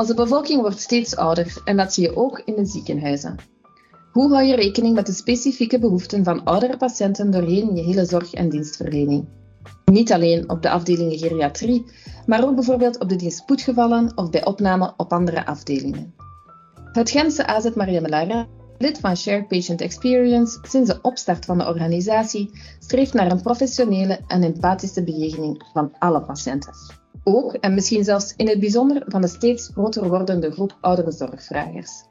Onze bevolking wordt steeds ouder en dat zie je ook in de ziekenhuizen. Hoe hou je rekening met de specifieke behoeften van oudere patiënten doorheen je hele zorg- en dienstverlening? Niet alleen op de afdelingen geriatrie, maar ook bijvoorbeeld op de dienst spoedgevallen of bij opname op andere afdelingen. Het Gentse AZ Maria Melara, lid van Shared Patient Experience sinds de opstart van de organisatie, streeft naar een professionele en empathische bejegening van alle patiënten. Ook en misschien zelfs in het bijzonder van de steeds groter wordende groep oudere zorgvragers.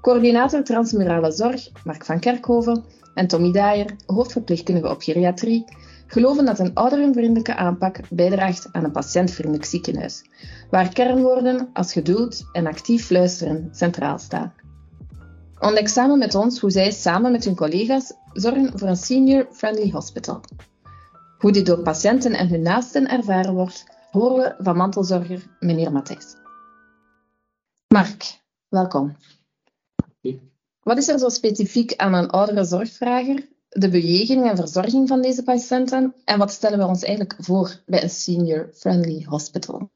Coördinator Transmurale Zorg, Mark van Kerkhoven, en Tommy Daier, hoofdverpleegkundige op geriatrie, geloven dat een ouderenvriendelijke aanpak bijdraagt aan een patiëntvriendelijk ziekenhuis, waar kernwoorden als geduld en actief luisteren centraal staan. Ontdek samen met ons hoe zij samen met hun collega's zorgen voor een senior-friendly hospital. Hoe dit door patiënten en hun naasten ervaren wordt, horen we van mantelzorger meneer Matthijs. Mark, welkom. Wat is er zo specifiek aan een oudere zorgvrager, de bejegening en verzorging van deze patiënten en wat stellen we ons eigenlijk voor bij een senior-friendly hospital?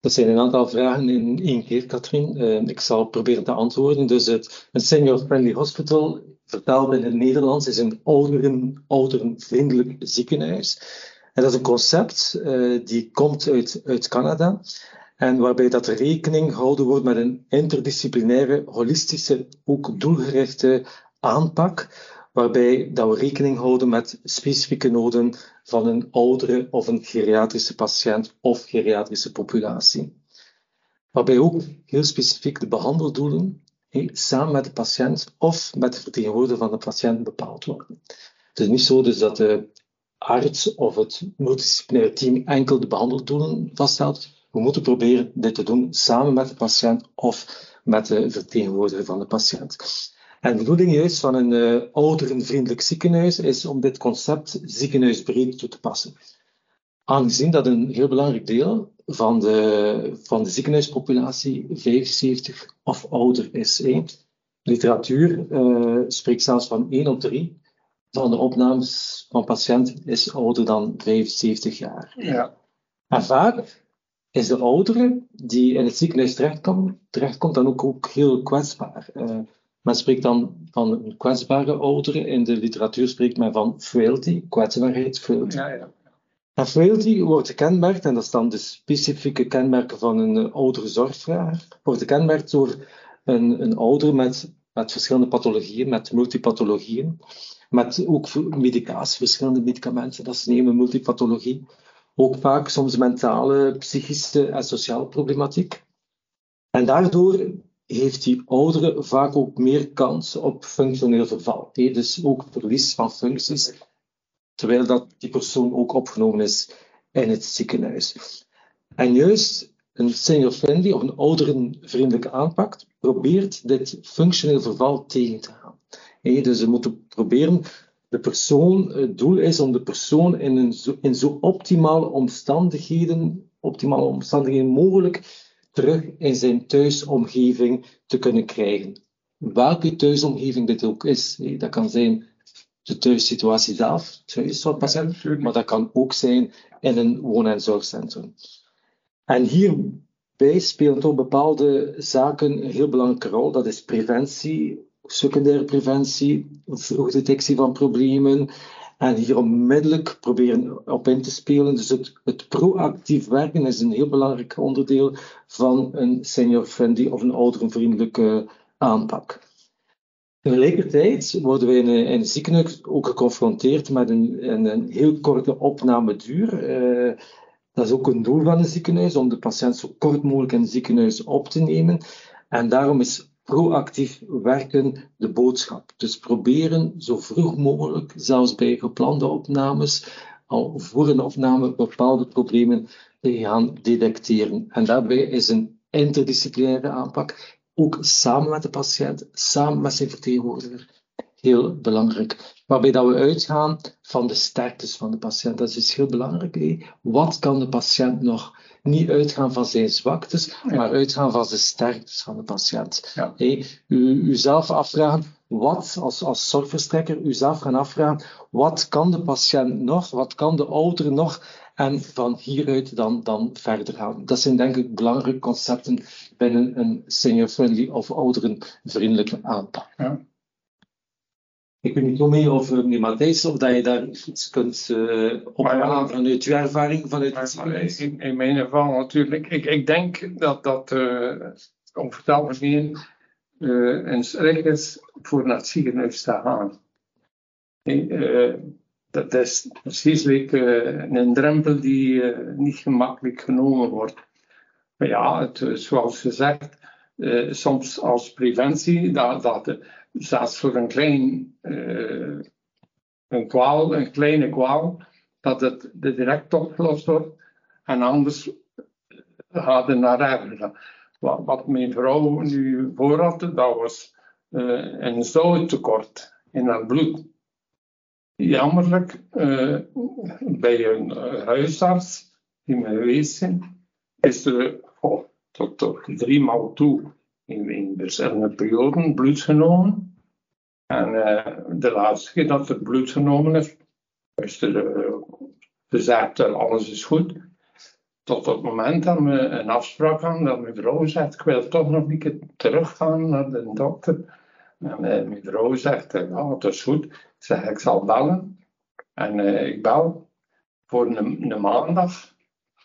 Dat zijn een aantal vragen in één keer, Katrien. Uh, ik zal proberen te antwoorden. Dus het, een senior-friendly hospital, vertaald in het Nederlands, is een ouderen, ouderenvriendelijk ziekenhuis. En dat is een concept uh, die komt uit, uit Canada. En waarbij dat rekening gehouden wordt met een interdisciplinaire, holistische, ook doelgerichte aanpak, waarbij dat we rekening houden met specifieke noden van een oudere of een geriatrische patiënt of geriatrische populatie. Waarbij ook heel specifiek de behandeldoelen samen met de patiënt of met de vertegenwoordiger van de patiënt bepaald worden. Het is niet zo dus dat de arts of het multidisciplinaire team enkel de behandeldoelen vaststelt, we moeten proberen dit te doen samen met de patiënt of met de vertegenwoordiger van de patiënt. En de bedoeling juist van een uh, ouderenvriendelijk ziekenhuis is om dit concept ziekenhuisbreed toe te passen. Aangezien dat een heel belangrijk deel van de, van de ziekenhuispopulatie 75 of ouder is. Literatuur uh, spreekt zelfs van 1 op 3 van de opnames van patiënten is ouder dan 75 jaar. Ja. En vaak is de oudere die in het ziekenhuis terechtkomt, terechtkomt dan ook, ook heel kwetsbaar. Uh, men spreekt dan van een kwetsbare oudere. In de literatuur spreekt men van frailty, kwetsbaarheid, frailty. Ja, ja. En frailty wordt gekenmerkt, en dat is dan de specifieke kenmerken van een uh, oudere zorgvrager, wordt gekenmerkt door een, een ouder met, met verschillende pathologieën, met multipathologieën, met ook medicatie, verschillende medicamenten dat ze nemen, multipathologie ook vaak soms mentale, psychische en sociale problematiek. En daardoor heeft die oudere vaak ook meer kans op functioneel verval. Dus ook verlies van functies, terwijl dat die persoon ook opgenomen is in het ziekenhuis. En juist een senior-friendly of een ouderenvriendelijke aanpak probeert dit functioneel verval tegen te gaan. Dus we moeten proberen de persoon, het doel is om de persoon in, een zo, in zo optimale omstandigheden, optimale omstandigheden mogelijk terug in zijn thuisomgeving te kunnen krijgen. Welke thuisomgeving dit ook is. Dat kan zijn de thuissituatie zelf, het huis van patiënt, maar dat kan ook zijn in een woon- en zorgcentrum. En hierbij spelen toch bepaalde zaken een heel belangrijke rol. Dat is preventie, secundaire preventie, vroegdetectie van problemen. En hier onmiddellijk proberen op in te spelen. Dus het, proactief werken is een heel belangrijk onderdeel van een senior-friendly of een ouderenvriendelijke aanpak. Tegelijkertijd worden we in een, ziekenhuis ook geconfronteerd met een, een, heel korte opnameduur. Uh, dat is ook een doel van een ziekenhuis, om de patiënt zo kort mogelijk in het ziekenhuis op te nemen. En daarom is proactief werken de boodschap. Dus proberen zo vroeg mogelijk, zelfs bij geplande opnames, al voor een opname bepaalde problemen te gaan detecteren. En daarbij is een interdisciplinaire aanpak, ook samen met de patiënt, samen met zijn vertegenwoordiger, heel belangrijk. Waarbij dat we uitgaan van de sterktes van de patiënt. Dat is heel belangrijk. Wat kan de patiënt nog? Niet uitgaan van zijn zwaktes, maar uitgaan van de sterktes van de patiënt. Ja. U, uzelf afvragen, wat als, als zorgverstrekker, uzelf gaan afvragen, wat kan de patiënt nog? Wat kan de ouder nog? en van hieruit dan, dan verder gaan. Dat zijn denk ik belangrijke concepten binnen een senior-friendly of ouderenvriendelijke aanpak. Ja. Ik weet niet hoe meer of meneer Matthijs, of dat je daar iets kunt uh, ophalen vanuit uw ervaring, vanuit in, in, mijn geval natuurlijk. Ik, ik denk dat dat, uh, om het algemeen, uh, een recht is voor naar het ziekenhuis te gaan. Uh, dat is precies like, een drempel die niet gemakkelijk genomen wordt. Maar ja, het, zoals gezegd, soms als preventie, dat, dat zelfs voor een klein een kwaal, een kleine kwaal, dat het direct opgelost wordt. En anders gaat het naar erger. Wat, wat mijn vrouw nu voor had, dat was uh, een zouttekort in haar bloed. Jammerlijk, bij een huisarts die me geweest zijn, is er oh, tot, tot drie maal toe in, verschillende perioden bloed genomen. En uh, de laatste keer dat het bloed genomen is, is er gezegd dat alles is goed. Tot het moment dat we een afspraak hadden, dat mijn vrouw zegt, ik wil toch nog een keer teruggaan naar de dokter. En uh, mijn vrouw zegt, ja, het is goed. Ik zeg, ik zal bellen. En ik bel voor een maandag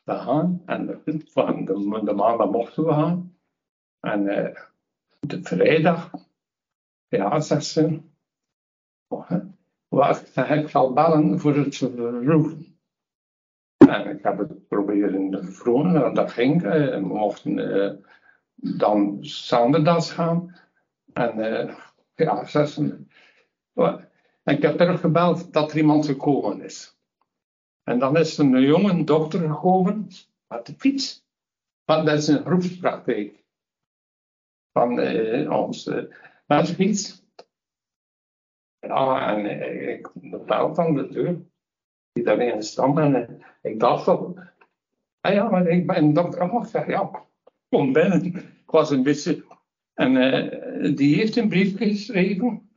te gaan. En van de, de maandag mochten we gaan. En de vrijdag, ja, zegt ze, wacht, ik zal bellen voor het verroeven. En ik heb het proberen te vervroegen, en dat ging. Eh, we mochten dan das gaan. En ja, zes, en ik heb teruggebeld dat er iemand gekomen is. En dan is er een jonge dokter gekomen met de fiets. Want dat is een groepspraktijk van uh, ons uh, fiets. Ja, en ik belde aan de deur. Die daarin staan. En ik dacht dat. Ah ja, maar ik ben dokter. Zeg, ja, kom binnen. Ik was een beetje. En uh, die heeft een brief geschreven.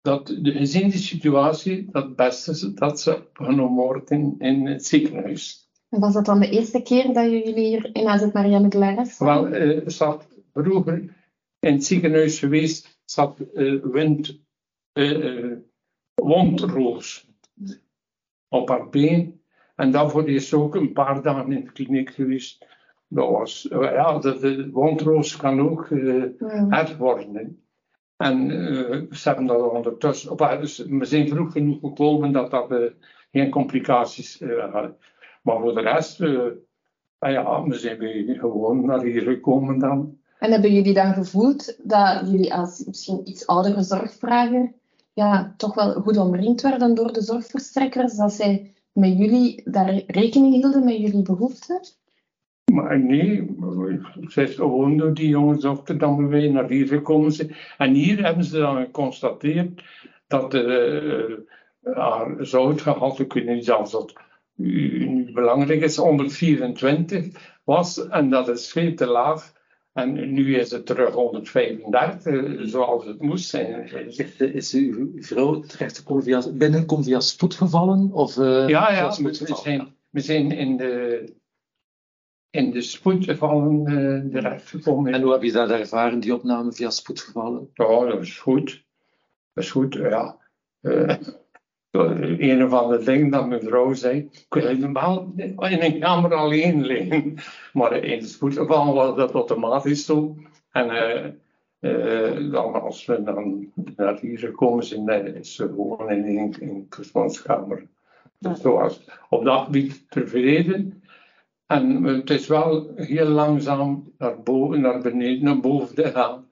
Dat de, gezien de situatie, dat het beste is dat ze opgenomen wordt in, in het ziekenhuis. Was dat dan de eerste keer dat jullie hier in AZ Marianne Glares Wel, uh, zat vroeger in het ziekenhuis geweest, zat uh, wind, uh, wondroos op haar been. En daarvoor is ze ook een paar dagen in de kliniek geweest. Dat was, ja, de, wondroos kan ook uh, worden. En uh, ze hebben dat ondertussen, op, dus we zijn vroeg genoeg gekomen dat dat uh, geen complicaties had. Maar voor de rest, ah ja, we zijn we gewoon naar hier gekomen dan. En hebben jullie dan gevoeld dat jullie als misschien iets oudere zorgvrager ja, toch wel goed omringd werden door de zorgverstrekkers, dat zij met jullie daar rekening hielden met jullie behoeften? Maar nee, zij is gewoon door die jongens dokter dan wij naar hier gekomen. En hier hebben ze dan geconstateerd dat uh, haar zoutgehalte, niet zelfs dat nu belangrijk is, 124 was. En dat is veel te laag en nu is het terug 135, zoals het moest zijn. Is uw vrouw terecht via, binnenkomen via spoedgevallen? Of, uh, ja, ja we, zijn, we zijn in de, in de spoedgevallen uh, terechtgekomen. En hoe heb je dat ervaren, die opname via spoedgevallen? Ja, dat is goed. Dat is goed, ja. Uh, een of andere ding dat mijn vrouw zei. Ik wil helemaal in een kamer alleen liggen. Maar in het spoedgeval was dat automatisch zo. En uh, uh, dan als we dan naar hier gekomen zijn, is ze gewoon in een, in persoonskamer. Dus zoals op dat gebied tevreden. En het is wel heel langzaam naar boven, naar beneden, naar boven te gaan.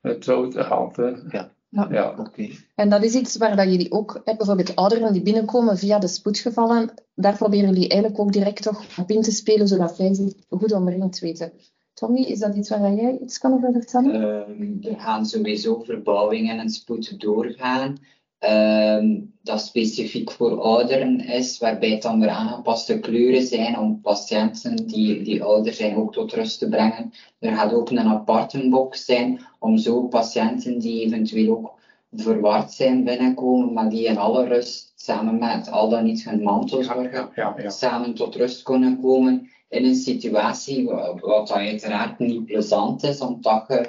Het zoutgehalte. Ja. Ja. ja. oké. En dat is iets waar dat jullie ook, hè, bijvoorbeeld ouderen die binnenkomen via de spoedgevallen, daar proberen jullie eigenlijk ook direct toch op in te spelen, zodat zij zich goed omringd weten. Tommy, is dat iets waar jij iets kan over vertellen? Uh, er gaan sowieso verbouwingen en spoed doorgaan. Uh, dat specifiek voor ouderen is, waarbij het dan weer aangepaste kleuren zijn om patiënten die, die ouder zijn ook tot rust te brengen. Er gaat ook een aparte box zijn om zo patiënten die eventueel ook verward zijn binnenkomen, maar die in alle rust samen met al dan niet hun mantelzorger Ja, ja, ja. samen tot rust kunnen komen in een situatie wa- wat uiteraard niet plezant is, omdat je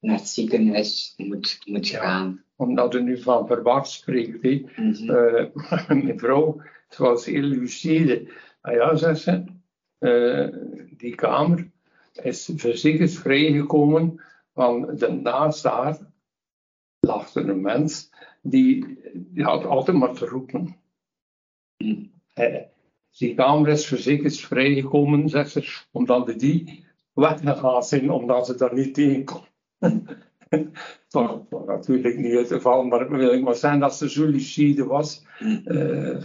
naar het ziekenhuis moet, moet gaan. Omdat u nu van verward spreekt. hè. Mhm. Eh, mijn vrouw, ze was heel lucide. Ah ja, zegt ze, eh, die kamer is verzekerd vrijgekomen, want daarnaast daar lag er een mens die, die had altijd maar te roepen. Mhm. Die kamer is verzekerd vrijgekomen, zegt ze, omdat die weggegaan zijn, omdat ze daar niet tegen kon. Was natuurlijk niet het geval, maar wil ik maar zeggen dat ze zo was. Eh,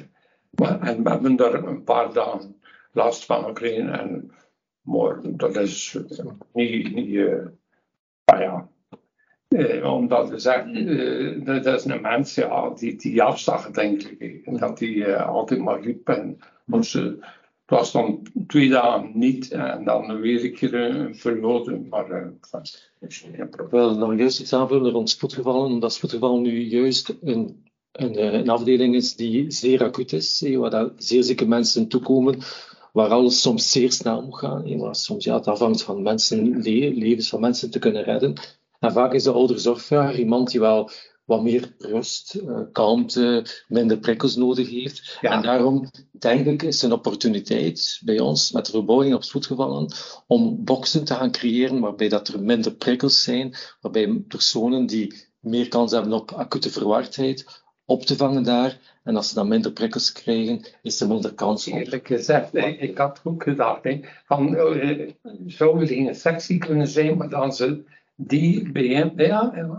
maar- en we hebben daar een paar dagen last van gekregen. En, maar dat is niet, niet ah ja, eh, omdat ze zegt, eh, dat is een mens ja, die, die afzag, denk ik. dat die altijd maar riep. En, want ze, het was dan twee dagen niet en dan weer een keer een periode. Maar eh, is geen Ik probleem. wil nog juist iets aanvullen rond spoedgevallen, omdat spoedgevallen nu juist een, een, eh, een afdeling is die zeer acuut is, eh, waar daar zeer zieke mensen toekomen, waar alles soms zeer snel moet gaan, eh, waar soms ja, het van mensen, le- levens van mensen te kunnen redden. En vaak is de ouderzorgvraag iemand die wel wat meer rust, eh, kalmte, minder prikkels nodig heeft. Ja. En daarom denk ik is een opportuniteit bij ons met de verbouwing op spoedgevallen om boxen te gaan creëren waarbij dat er minder prikkels zijn, waarbij personen die meer kans hebben op acute verwardheid op te vangen daar. En als ze dan minder prikkels krijgen, is er minder kans op. Eerlijk gezegd, ik had ook gedacht, hè, van, eh, zou er geen sectie kunnen zijn, maar dan ze die bij ja,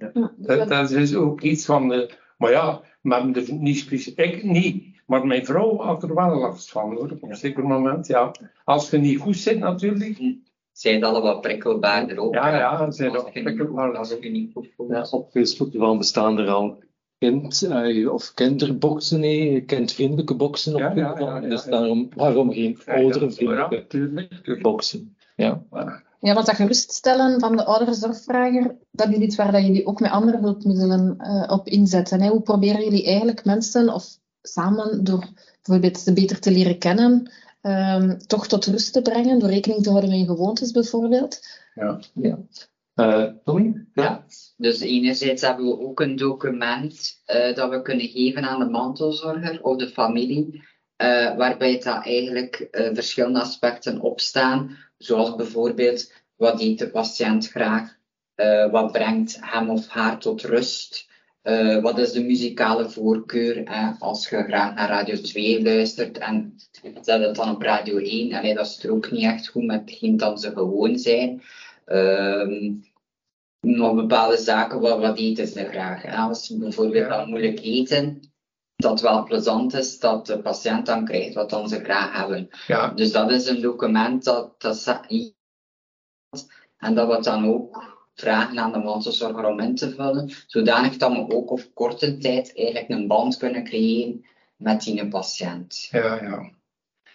ja, absoluut. Dat, dat is ook iets van, de, maar ja, hebben er niet specifiek, ik niet, maar mijn vrouw had er wel last van hoor, op een zeker moment, ja. Als je niet goed zit natuurlijk, Zijn dat al wat prikkelbaarder ook? Ja, ja, zijn dat prikkelbaarder. niet- Als je niet goed voelt. Ja, op spoedgevallen bestaan er al kind, eh, of kinderboxen, nee, kindvriendelijke boxen op Ja, ja, ja, Dus ja. daarom, waarom geen natuurlijk, natuurlijk. boxen? Ja. Ja, want dat geruststellen van de ouderenzorgvrager, dat is iets waar dat jullie ook met andere hulpmiddelen eh, op inzetten. Hè? Hoe proberen jullie eigenlijk mensen, of samen door bijvoorbeeld ze beter te leren kennen, ehm, toch tot rust te brengen, door rekening te houden met hun gewoontes bijvoorbeeld? ja. Eh, Tommy? Ja. Dus enerzijds hebben we ook een document eh, dat we kunnen geven aan de mantelzorger of de familie, eh, waarbij dat eigenlijk eh, verschillende aspecten opstaan, zoals bijvoorbeeld wat eet de patiënt graag, eh, wat brengt hem of haar tot rust, eh, wat is de muzikale voorkeur, hè, als je graag naar Radio 2 luistert en zet het dan op Radio 1, allee, dat is er ook niet echt goed met hetgeen dat ze gewoon zijn. Ehm, nog bepaalde zaken, wat, wat eten ze graag. En als ze bijvoorbeeld al moeilijk eten, dat wel plezant is dat de patiënt dan krijgt wat dan ze graag hebben. ja, Dus dat is een document dat, dat en dat we dan ook vragen aan de mantelzorger om in te vullen, zodanig dat we ook op korte tijd eigenlijk een band kunnen creëren met die patiënt. Ja, ja.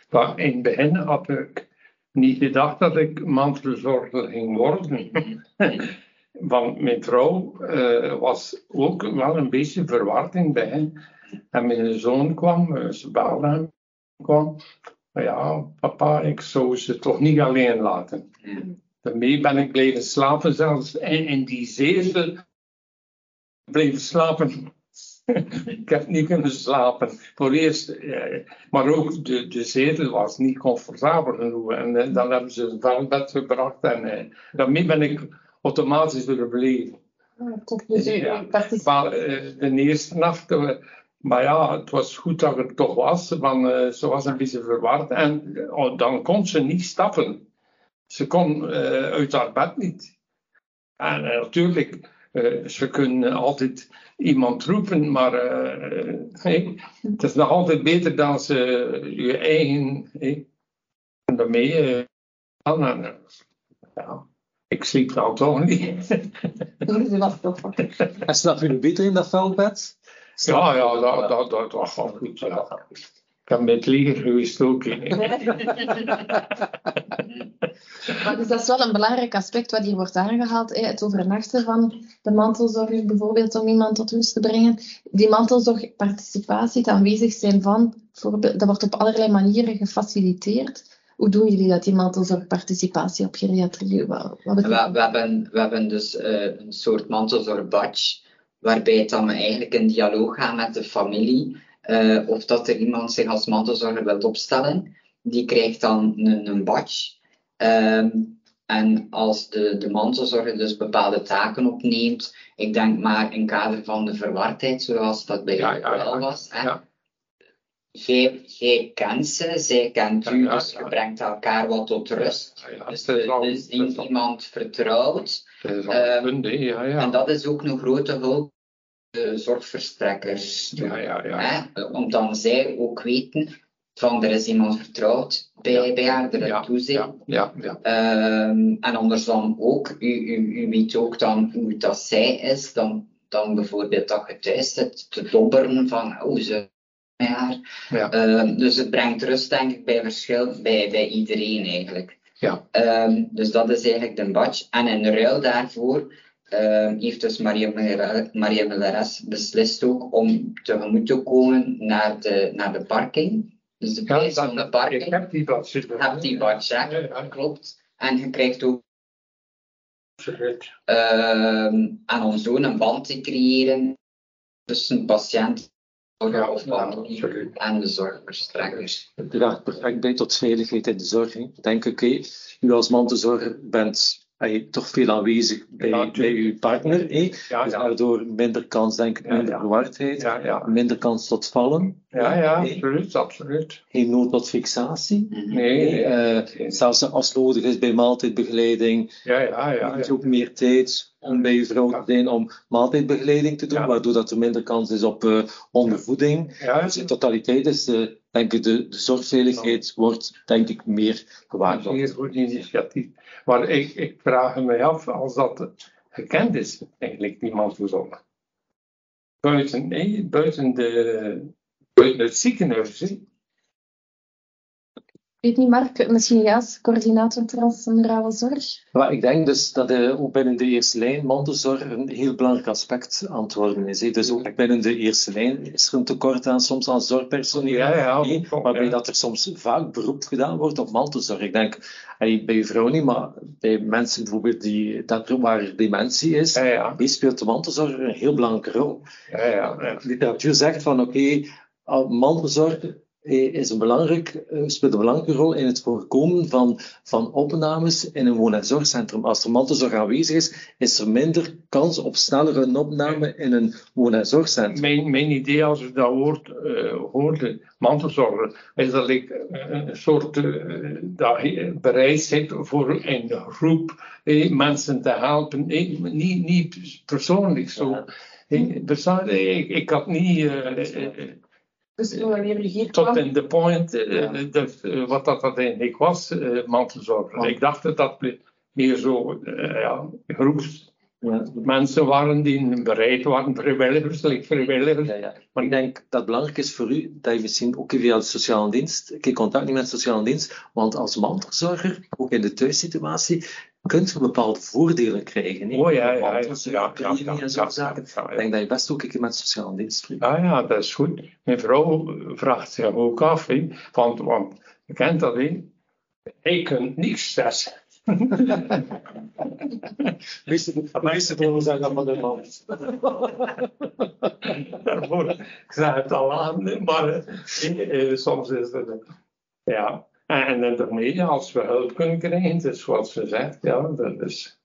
Maar in het begin had ik niet gedacht dat ik mantelzorger ging worden. Want mijn vrouw eh, was ook wel een beetje verward in het begin. En mijn zoon kwam, eh, ze belde hem, kwam. Maar ja, papa, ik zou ze toch niet alleen laten. Ja. Daarmee ben ik blijven slapen zelfs in, in die zetel. Blijven slapen. ik heb niet kunnen slapen. Voor eerst, eh, maar ook de, de zetel was niet comfortabel genoeg. En eh, dan hebben ze een vuilbed gebracht. En eh, daarmee ben ik automatisch weer gebleven. Dus Ja. Maar eh, de eerste nacht, maar ja, het was goed dat het toch was, want eh, ze was een beetje verward. En oh, dan kon ze niet stappen. Ze kon eh, uit haar bed niet. En eh, natuurlijk, eh, ze kunnen altijd iemand roepen, maar eh, hey, het is nog altijd beter dan ze je eigen. Hey, en daarmee. dan, en, eh, ja, ik sliep nou toch niet. u was toch. En slaap je nu beter in dat veldbed? Ja, ja, dat, dat, dat, dat gaat goed. Ja. Ik heb met leger geweest ook. Maar dus dat is wel een belangrijk aspect wat hier wordt aangehaald. Hè? Het overnachten van de mantelzorger, bijvoorbeeld om iemand tot rust te brengen. Die mantelzorgparticipatie, het aanwezig zijn van, bijvoorbeeld, dat wordt op allerlei manieren gefaciliteerd. Hoe doen jullie dat, die mantelzorgparticipatie op geriatrie? Wat, wat We, betekent we, hebben, we hebben dus eh, een soort mantelzorg-badge, waarbij het dan we eigenlijk in dialoog gaan met de familie, eh, of dat er iemand zich als mantelzorger wilt opstellen. Die krijgt dan een, een badge. Ehm, en als de, de mantelzorger dus bepaalde taken opneemt, ik denk maar in kader van de verwardheid, zoals dat bij jou ja, ja. wel was. Hè? Ja. Jij, jij kent ze, zij kent u, dus je brengt elkaar wat tot rust. Dus al- iemand vertrouwd. het is al Ehm, punt. En dat is ook een grote hulp de zorgverstrekkers. Ja, ja, ja. Hè? Omdat zij ook weten van er is iemand vertrouwd bij, bij haar, er Ja, toezicht. ja, ja, ja. Ehm, en andersom ook, u, u, u weet ook dan hoe dat zij is, dan, dan bijvoorbeeld dat je thuis zit te dobberen van hoe ze met haar. Ja. Ehm, dus het brengt rust denk ik bij verschil bij, bij iedereen eigenlijk. Ja. Ehm, dus dat is eigenlijk de badge. En in ruil daarvoor ehm, heeft dus Maria Melares- beslist ook om tegemoet te komen naar de, naar de parking. Dus de Ja, prijs dat- van de Ik parking. heb die badge. Je hebt die badge? Ja, ja. klopt. En je krijgt ook ehm en om zo een band te creëren tussen patiënt Ja, of ja, en de zorgverstrekkers. Het draagt perfect bij tot veiligheid in de zorg. hè. Ik denk, oké, u als mantelzorger bent eh, toch veel aanwezig bij, Ja, bij uw partner. Ja, dus daardoor minder kans, denk ik, minder verwardheid, minder kans tot vallen, Ja, ja, absoluut, absoluut. geen nood tot fixatie. Mhm. Nee, nee. Eh, zelfs als het nodig is bij maaltijdbegeleiding, Ja, ja, ja. heb je ja. ook meer tijd om bij je vrouw te zijn om maaltijdbegeleiding te doen, Ja. waardoor dat er minder kans is op eh, ondervoeding. Ja, Dus in totaliteit is de, denk ik, de, de zorgveiligheid wordt, denk ik, meer een gewaarborgd. zeer goed initiatief. Maar ik, ik vraag me af als dat gekend is, eigenlijk, die mantelzorg. Buiten, nee, buiten, de, buiten het ziekenhuis. hè. Ik weet niet, Mark, misschien jij als coördinator transmurale zorg? Maar ik denk dus dat eh, ook binnen de eerste lijn mantelzorg een heel belangrijk aspect aan het worden is. hè. Dus ook binnen de eerste lijn is er een tekort aan soms aan zorgpersoneel. Ja, ja, ook, waarbij ja. dat er soms vaak beroep gedaan wordt op mantelzorg. Ik denk hey, bij je vrouw niet, maar bij mensen bijvoorbeeld die, dat, waar dementie is, Ja, ja, die speelt de mantelzorg een heel belangrijke rol. ja, ja, ja. De literatuur zegt van oké, mantelzorg eh, is een belangrijk, eh, speelt een belangrijke rol in het voorkomen van, van opnames in een woon- en zorgcentrum. Als er mantelzorg aanwezig is, is er minder kans op snellere opname in een woon- en zorgcentrum. Mijn, mijn idee als ik dat woord eh, hoorde, mantelzorger, is dat ik een soort dat bereid bent voor een groep eh, mensen te helpen. Eh, niet, niet persoonlijk zo. Ja. Persoon- ik, ik had niet Dus wanneer je hier tot kwam, in de point eh, Ja. dat, eh, wat dat uiteindelijk was, eh mantelzorger. Ik dacht dat dat meer zo eh, ja, groeps Ja. mensen waren die bereid waren, vrijwilligers, like vrijwilligers. Ja, ja. Maar ik denk dat het belangrijk is voor u dat je misschien ook via de sociale dienst, keer contact neemt met de sociale dienst, want als mantelzorger, ook in de thuissituatie, kunt je bepaalde voordelen krijgen. hè. Oh ja, ja, ja. Ja, ja, zaken. Ik denk dat je best ook een keer met sociale dienst spreekt. Ja, ja, dat is goed. Mijn vrouw vraagt zich ook af, want, want je kent dat, hè. Ik kan niks stressen. Meeste trouwens zijn dat van de man. Daarvoor, ik zeg het al aan, maar soms is het... ja, en, en daarmee, als we hulp kunnen krijgen, zoals ze zegt, ja, dat is...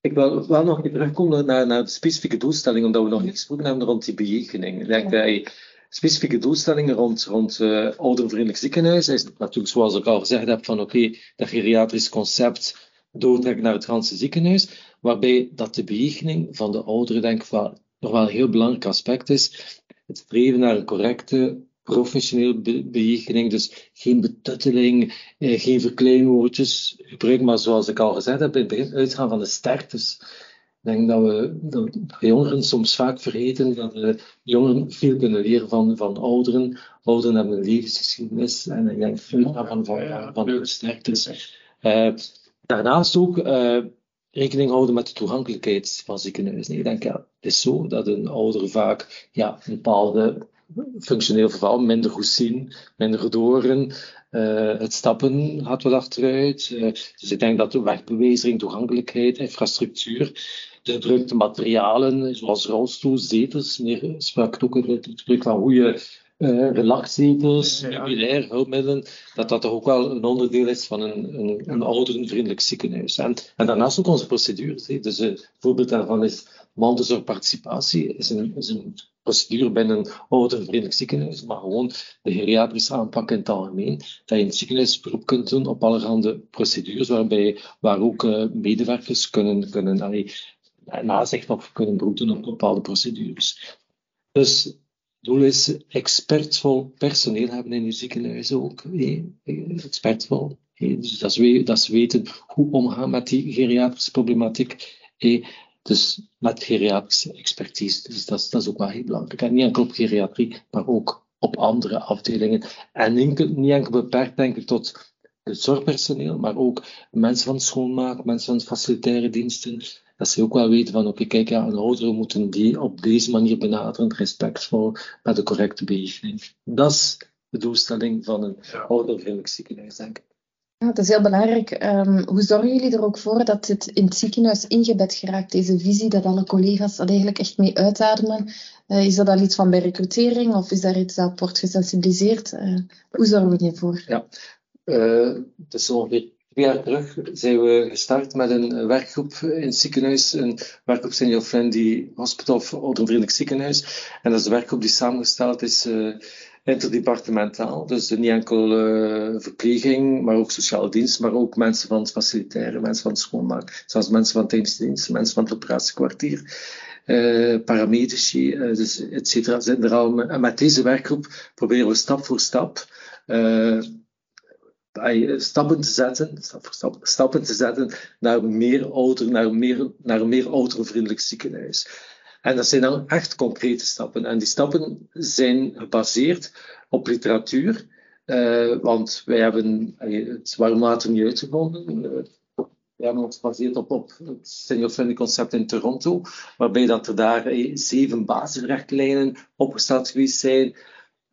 Ik wil wel nog even terugkomen naar, naar de specifieke doelstellingen, omdat we nog niet gesproken hebben rond die bejegening. Ik denk dat je specifieke doelstellingen rond, rond eh oudervriendelijk ziekenhuis is natuurlijk, zoals ik al gezegd heb, van oké, dat geriatrisch concept doortrekken naar het ganse ziekenhuis, waarbij dat de bejegening van de ouderen, denk ik, wel, nog wel een heel belangrijk aspect is. Het streven naar een correcte, professionele be- bejegening, dus geen betutteling, eh, geen verkleinwoordjes gebruiken, maar zoals ik al gezegd heb, in het begin uitgaan van de sterktes Ik denk dat we dat jongeren soms vaak vergeten dat uh, jongeren veel kunnen leren van, van ouderen. Ouderen hebben een levensgeschiedenis en ik denk veel daarvan van, van, van hun sterktes. Uh, daarnaast ook uh, rekening houden met de toegankelijkheid van ziekenhuizen. Ik denk, ja, het is zo dat een ouder vaak ja, een bepaalde functioneel verval minder goed zien, minder goed horen. Uh, het stappen gaat wat achteruit. Uh, dus ik denk dat de wegbewezing, toegankelijkheid, infrastructuur, de gebruikte materialen, zoals rolstoels, zetels, meneer sprak ook over het gebruik van goede uh, relaxzetels, meubilair, hulpmiddelen, dat dat toch ook wel een onderdeel is van een, een, een ouderenvriendelijk ziekenhuis. En, en daarnaast ook onze procedures. Dus een voorbeeld daarvan is mantelzorgparticipatie, is een, is een procedure binnen een ouderenvriendelijk ziekenhuis, maar gewoon de geriatrische aanpak in het algemeen, dat je in het ziekenhuis beroep kunt doen op allerhande procedures, waarbij, waar ook uh, medewerkers kunnen, kunnen nazicht of kunnen beroep doen op bepaalde procedures. Dus het doel is expertvol personeel hebben in je ziekenhuis ook. Eh, expertvol. Eh, dus dat is, dat weten hoe omgaan met die geriatrische problematiek. Eh, dus met geriatrische expertise. Dus dat, dat is ook wel heel belangrijk. En niet enkel op geriatrie, maar ook op andere afdelingen. En niet enkel beperkt, denk ik, tot het zorgpersoneel, maar ook mensen van schoonmaak, mensen van facilitaire diensten. Dat ze ook wel weten van, oké, kijk, ja, een ouderen moeten die op deze manier benaderen, respectvol, met de correcte bejegening. Dat is de doelstelling van een ja. oudervriendelijk ziekenhuis, denk ik. Ja, dat is heel belangrijk. Um, hoe zorgen jullie er ook voor dat dit in het ziekenhuis ingebed geraakt, deze visie, dat alle collega's dat eigenlijk echt mee uitademen? Uh, is dat al iets van bij recrutering of is daar iets dat wordt gesensibiliseerd? Uh, hoe zorgen we hiervoor? Ja, uh, het is ongeveer twee jaar terug zijn we gestart met een werkgroep in het ziekenhuis, een werkgroep Senior Friendly Hospital of Ouderenvriendelijk Ziekenhuis. En dat is de werkgroep die samengesteld is interdepartementaal. Dus niet enkel uh, verpleging, maar ook sociale dienst, maar ook mensen van het facilitaire, mensen van het schoonmaak, zelfs mensen van het dienst, mensen van het operatiekwartier. Uh, paramedici, uh, dus et cetera, zijn er al. Met deze werkgroep proberen we stap voor stap stappen te zetten, stap voor stap, stappen te zetten naar meer ouder, naar meer, naar meer oudervriendelijk ziekenhuis. En dat zijn dan echt concrete stappen. En die stappen zijn gebaseerd op literatuur. Uh, want wij hebben het warmwater niet uitgevonden. We hebben ons gebaseerd op, op het senior friendly concept in Toronto, waarbij dat er daar eh, zeven basisrichtlijnen opgesteld geweest zijn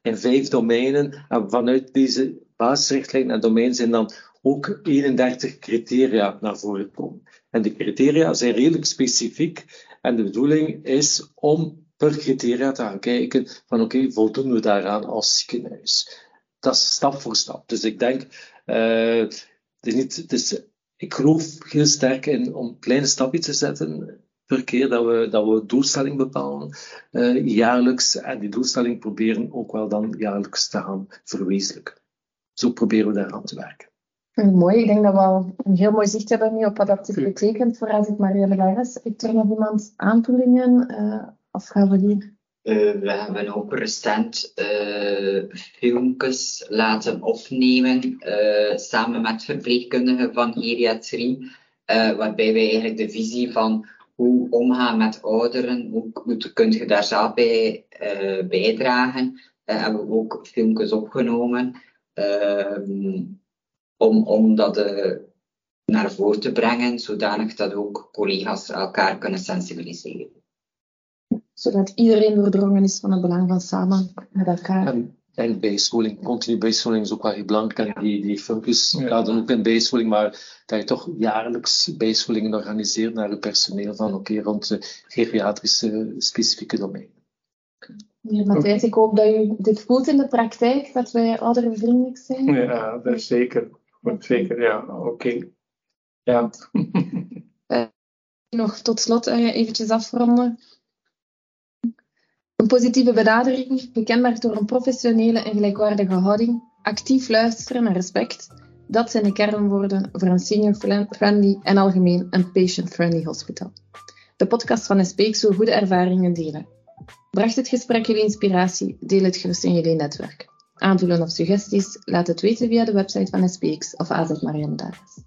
in vijf domeinen. En vanuit deze basisrichtlijnen en domeinen zijn dan ook 31 criteria naar voren gekomen. En die criteria zijn redelijk specifiek en de bedoeling is om per criteria te gaan kijken van oké, okay, voldoen we daaraan als ziekenhuis? Dat is stap voor stap. Dus ik denk, uh, het is niet, het is, ik geloof heel sterk in om kleine stapjes te zetten per keer dat we, dat we doelstelling bepalen, uh, jaarlijks, en die doelstelling proberen ook wel dan jaarlijks te gaan verwezenlijken. Zo proberen we daaraan te werken. Mooi, ik denk dat we al een heel mooi zicht hebben nu op wat dat betekent voor als ik Maria Legares. Ik er nog iemand aanvullingen uh, of gaan we hier? Uh, we hebben ook recent uh, filmpjes laten opnemen samen met verpleegkundigen van geriatrie, waarbij wij eigenlijk de visie van hoe omgaan met ouderen, hoe, hoe kun je daar zelf bij bijdragen, hebben we ook filmpjes opgenomen. Ehm, om, om dat uh, naar voren te brengen, zodanig dat ook collega's elkaar kunnen sensibiliseren. Zodat iedereen doordrongen is van het belang van samen met elkaar. En, en bijscholing, continu bijscholing is ook wel heel belangrijk. En die, die filmpjes ja. dan ook in bijscholing, maar dat je toch jaarlijks bijscholingen organiseert naar het personeel van oké, okay, rond de geriatrische specifieke domeinen. Ja, Matthijs, ik hoop dat u dit voelt in de praktijk, dat wij oudervriendelijk zijn. Ja, dat is zeker. Zeker, ja. Oké. Ja. uh, nog tot slot uh, eventjes afronden. Een positieve benadering, gekenmerkt door een professionele en gelijkwaardige houding, actief luisteren en respect. Dat zijn de kernwoorden voor een senior-friendly en algemeen een patient-friendly hospital. De podcast van SPX wil goede ervaringen delen. Bracht het gesprek jullie inspiratie? Deel het gerust in jullie netwerk. Aanvullen of suggesties? Laat het weten via de website van SPX of AZ Marianne Dares.